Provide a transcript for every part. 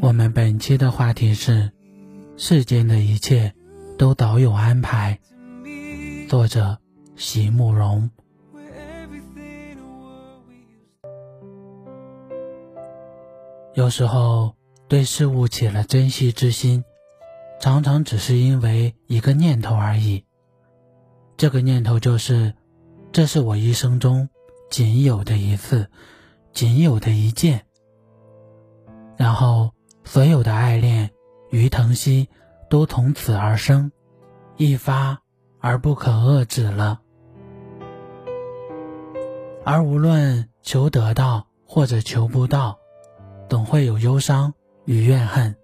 我们本期的话题是：世间的一切都早有安排。作者：席慕容。有时候对事物起了珍惜之心，常常只是因为一个念头而已。这个念头就是：这是我一生中仅有的一次，仅有的一件。然后。所有的爱恋与疼惜都从此而生，一发而不可遏止了。而无论求得到或者求不到，总会有忧伤与怨恨。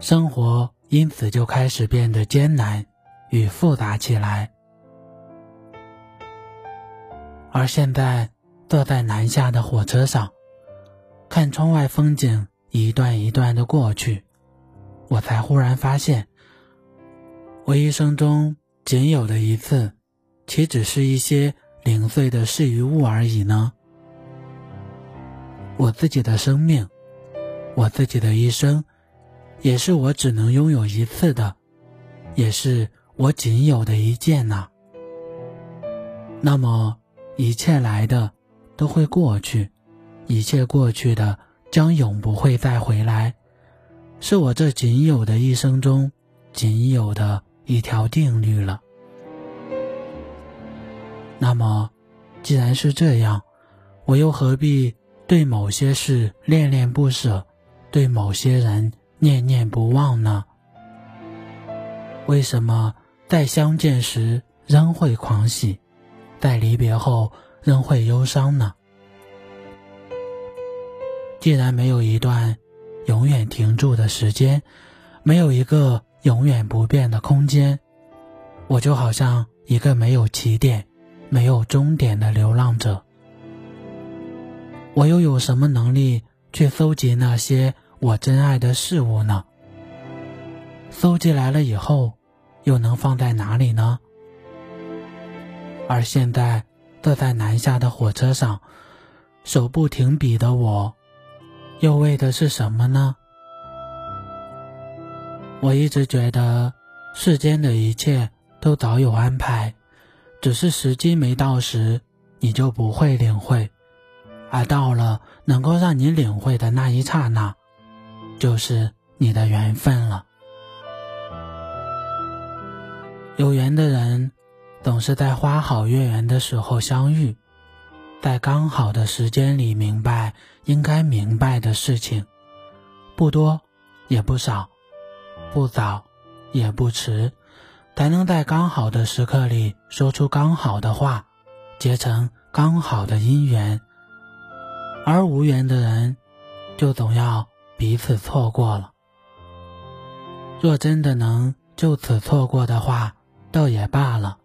生活因此就开始变得艰难与复杂起来。而现在坐在南下的火车上，看窗外风景。一段一段的过去，我才忽然发现，我一生中仅有的一次，岂只是一些零碎的事与物而已呢？我自己的生命，我自己的一生，也是我只能拥有一次的，也是我仅有的一件呐。那么，一切来的都会过去，一切过去的。将永不会再回来，是我这仅有的一生中仅有的一条定律了。那么，既然是这样，我又何必对某些事恋恋不舍，对某些人念念不忘呢？为什么在相见时仍会狂喜，在离别后仍会忧伤呢？既然没有一段永远停住的时间，没有一个永远不变的空间，我就好像一个没有起点、没有终点的流浪者。我又有什么能力去搜集那些我珍爱的事物呢？搜集来了以后，又能放在哪里呢？而现在坐在南下的火车上，手不停笔的我。又为的是什么呢？我一直觉得世间的一切都早有安排，只是时机没到时，你就不会领会；而到了能够让你领会的那一刹那，就是你的缘分了。有缘的人，总是在花好月圆的时候相遇。在刚好的时间里明白应该明白的事情，不多也不少，不早也不迟，才能在刚好的时刻里说出刚好的话，结成刚好的姻缘。而无缘的人，就总要彼此错过了。若真的能就此错过的话，倒也罢了，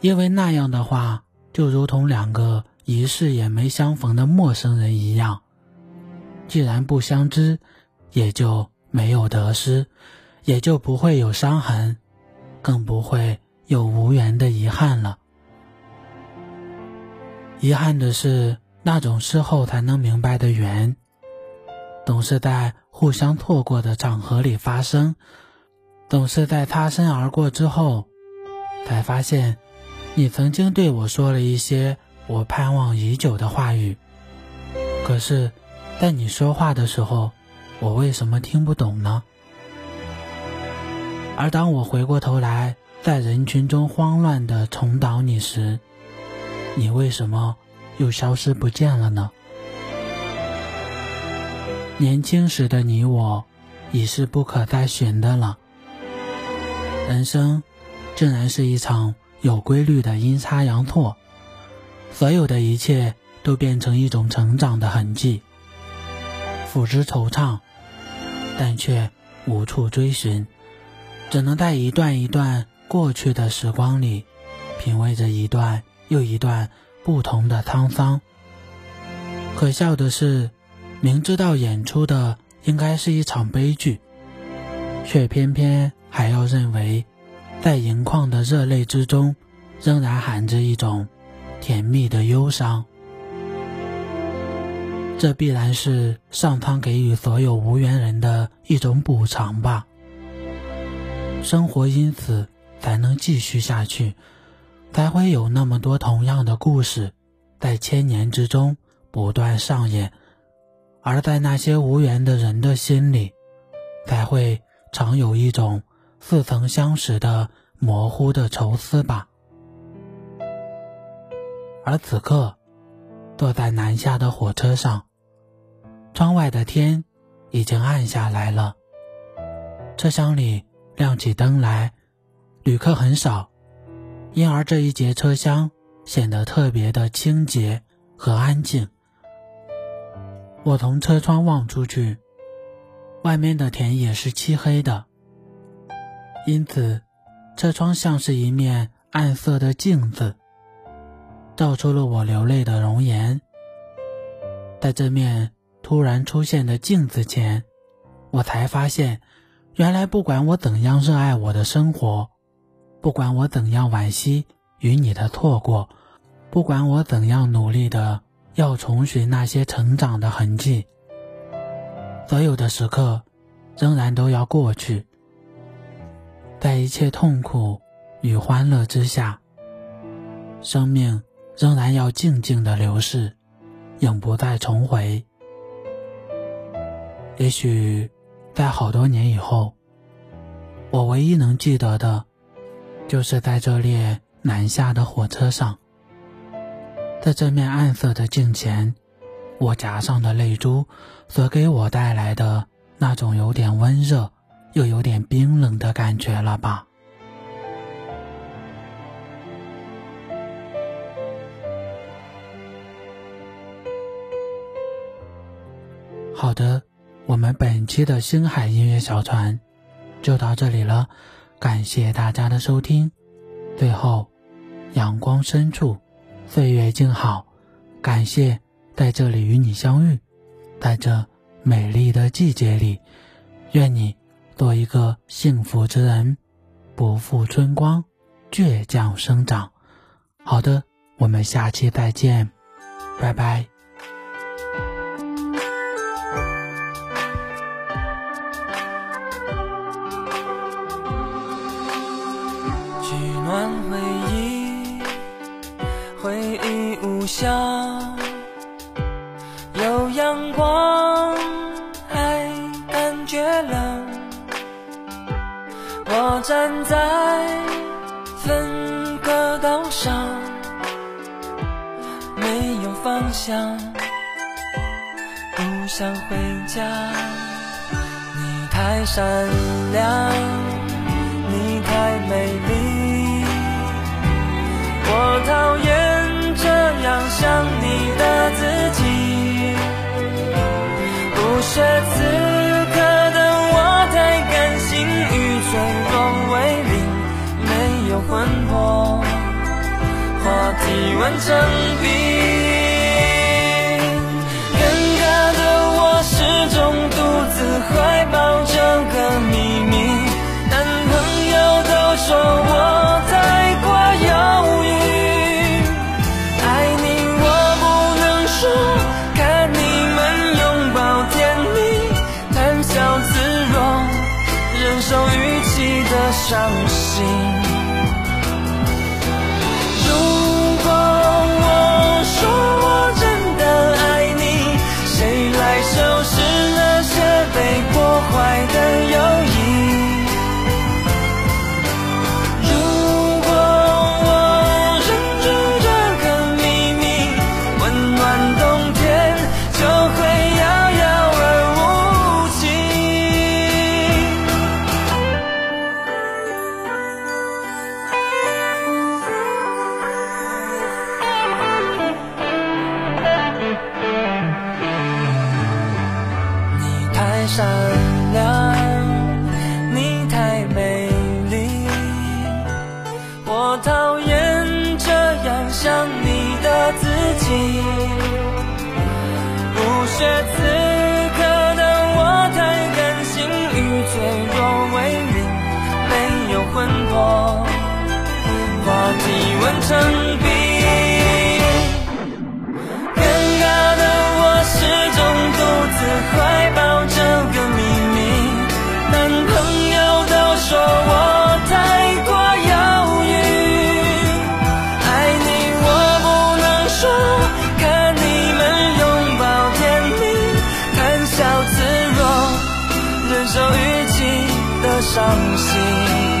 因为那样的话。就如同两个一世也没相逢的陌生人一样，既然不相知，也就没有得失，也就不会有伤痕，更不会有无缘的遗憾了。遗憾的是，那种事后才能明白的缘，总是在互相错过的场合里发生，总是在擦身而过之后，才发现。你曾经对我说了一些我盼望已久的话语，可是，在你说话的时候，我为什么听不懂呢？而当我回过头来，在人群中慌乱地重蹈你时，你为什么又消失不见了呢？年轻时的你我，已是不可再寻的了。人生，竟然是一场。有规律的阴差阳错，所有的一切都变成一种成长的痕迹，抚之惆怅，但却无处追寻，只能在一段一段过去的时光里，品味着一段又一段不同的沧桑。可笑的是，明知道演出的应该是一场悲剧，却偏偏还要认为，在盈眶的热泪之中，仍然含着一种。甜蜜的忧伤，这必然是上苍给予所有无缘人的一种补偿吧。生活因此才能继续下去，才会有那么多同样的故事，在千年之中不断上演，而在那些无缘的人的心里，才会常有一种似曾相识的模糊的愁思吧。而此刻，坐在南下的火车上，窗外的天已经暗下来了。车厢里亮起灯来，旅客很少，因而这一节车厢显得特别的清洁和安静。我从车窗望出去，外面的田野是漆黑的，因此车窗像是一面暗色的镜子。照出了我流泪的容颜。在这面突然出现的镜子前，我才发现，原来不管我怎样热爱我的生活，不管我怎样惋惜与你的错过，不管我怎样努力的要重寻那些成长的痕迹，所有的时刻仍然都要过去，在一切痛苦与欢乐之下，生命。仍然要静静的流逝，永不再重回。也许，在好多年以后，我唯一能记得的，就是在这列南下的火车上，在这面暗色的镜前，我颊上的泪珠所给我带来的那种有点温热，又有点冰冷的感觉了吧。好的，我们本期的星海音乐小船就到这里了，感谢大家的收听。最后，阳光深处，岁月静好，感谢在这里与你相遇，在这美丽的季节里，愿你做一个幸福之人，不负春光，倔强生长。好的，我们下期再见，拜拜。下有阳光，站在分隔岛上，没有方向，不想回家。你太善良，你太美丽，我讨厌。这样想你的自己，不屑此刻的我太感性与脆完整壁尴尬的我，始终独自怀抱整个秘密。男朋友都说我太过犹豫，爱你我不能说，看你们拥抱甜蜜，谈笑自若，忍受预期的伤心。太善良你太美丽我讨厌这样想你的自己。不屑此刻的我太甘心与脆弱为邻没有魂魄化体温成冰。伤心。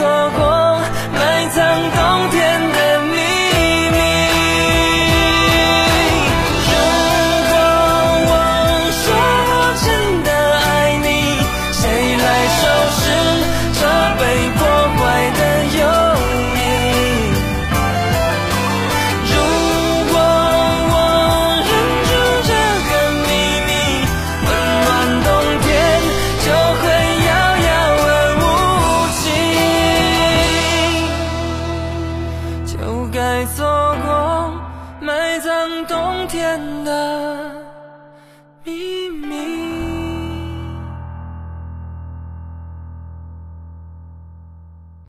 错过